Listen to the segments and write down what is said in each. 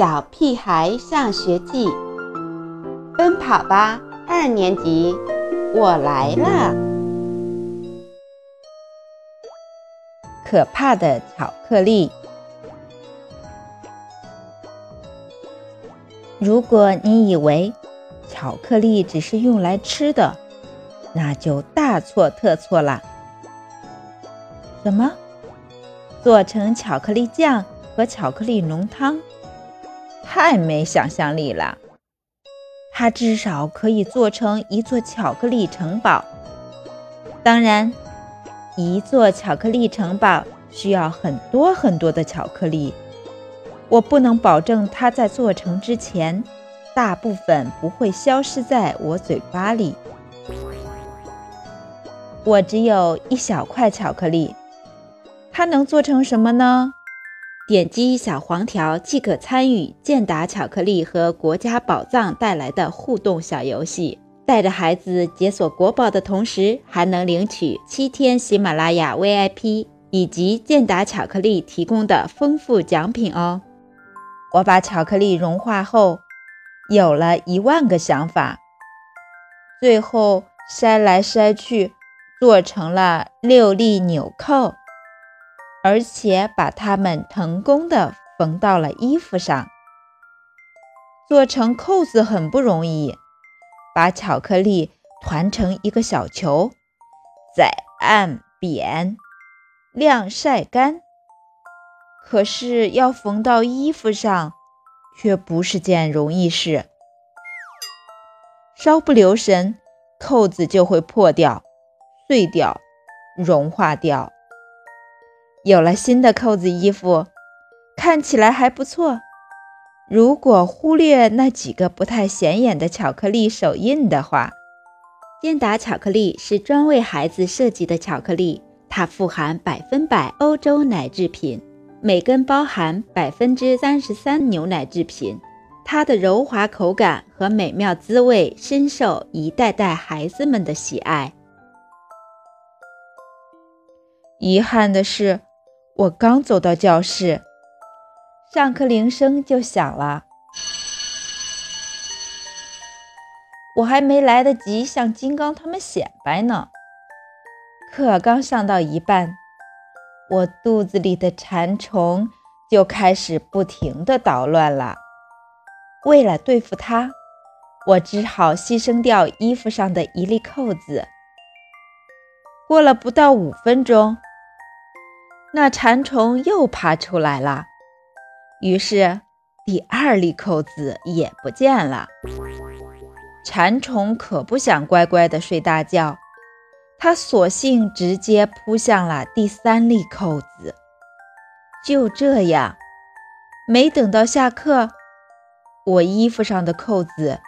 小屁孩上学记》，奔跑吧二年级，我来了！可怕的巧克力。如果你以为巧克力只是用来吃的，那就大错特错了。什么？做成巧克力酱和巧克力浓汤？太没想象力了。它至少可以做成一座巧克力城堡。当然，一座巧克力城堡需要很多很多的巧克力。我不能保证它在做成之前，大部分不会消失在我嘴巴里。我只有一小块巧克力。它能做成什么呢？点击小黄条即可参与健达巧克力和国家宝藏带来的互动小游戏，带着孩子解锁国宝的同时，还能领取七天喜马拉雅 VIP 以及健达巧克力提供的丰富奖品哦！我把巧克力融化后，有了一万个想法，最后筛来筛去，做成了六粒纽扣。而且把它们成功的缝到了衣服上。做成扣子很不容易，把巧克力团成一个小球，再按扁，晾晒干。可是要缝到衣服上，却不是件容易事。稍不留神，扣子就会破掉、碎掉、融化掉。有了新的扣子衣服，看起来还不错。如果忽略那几个不太显眼的巧克力手印的话，健达巧克力是专为孩子设计的巧克力，它富含百分百欧洲奶制品，每根包含百分之三十三牛奶制品。它的柔滑口感和美妙滋味深受一代代孩子们的喜爱。遗憾的是。我刚走到教室，上课铃声就响了。我还没来得及向金刚他们显摆呢。课刚上到一半，我肚子里的馋虫就开始不停地捣乱了。为了对付它，我只好牺牲掉衣服上的一粒扣子。过了不到五分钟。那馋虫又爬出来了，于是第二粒扣子也不见了。馋虫可不想乖乖地睡大觉，它索性直接扑向了第三粒扣子。就这样，没等到下课，我衣服上的扣子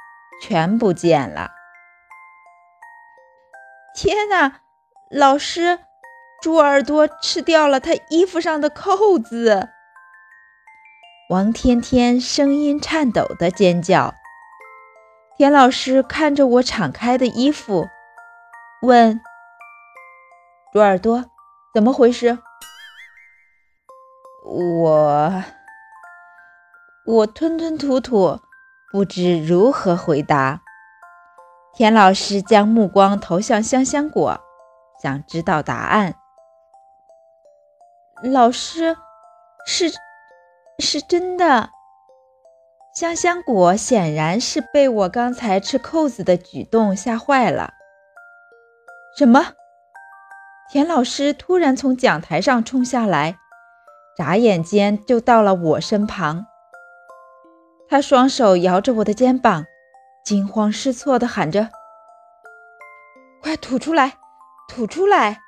全不见了。天哪，老师！猪耳朵吃掉了他衣服上的扣子。王天天声音颤抖的尖叫。田老师看着我敞开的衣服，问：“猪耳朵，怎么回事？”我……我吞吞吐吐，不知如何回答。田老师将目光投向香香果，想知道答案。老师，是是真的。香香果显然是被我刚才吃扣子的举动吓坏了。什么？田老师突然从讲台上冲下来，眨眼间就到了我身旁。他双手摇着我的肩膀，惊慌失措地喊着：“快吐出来，吐出来！”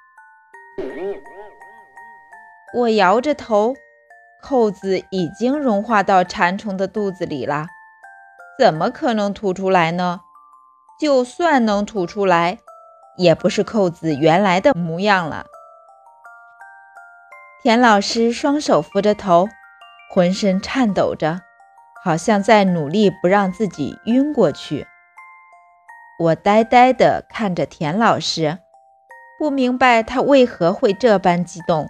我摇着头，扣子已经融化到馋虫的肚子里了，怎么可能吐出来呢？就算能吐出来，也不是扣子原来的模样了。田老师双手扶着头，浑身颤抖着，好像在努力不让自己晕过去。我呆呆地看着田老师，不明白他为何会这般激动。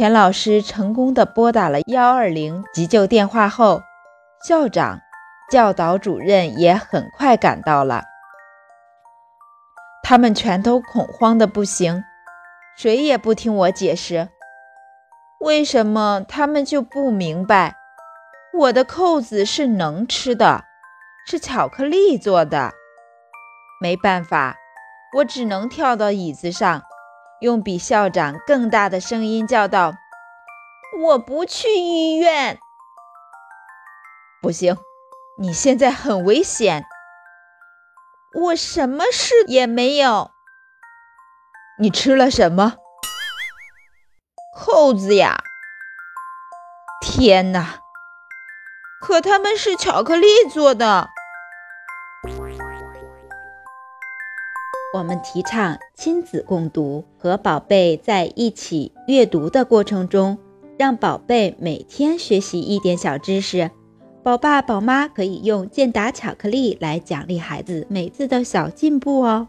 田老师成功的拨打了幺二零急救电话后，校长、教导主任也很快赶到了。他们全都恐慌的不行，谁也不听我解释。为什么他们就不明白？我的扣子是能吃的，是巧克力做的。没办法，我只能跳到椅子上，用比校长更大的声音叫道：“我不去医院！”不行，你现在很危险。我什么事也没有。你吃了什么？扣子呀！天哪！可它们是巧克力做的。我们提倡亲子共读，和宝贝在一起阅读的过程中，让宝贝每天学习一点小知识。宝爸宝妈可以用健达巧克力来奖励孩子每次的小进步哦。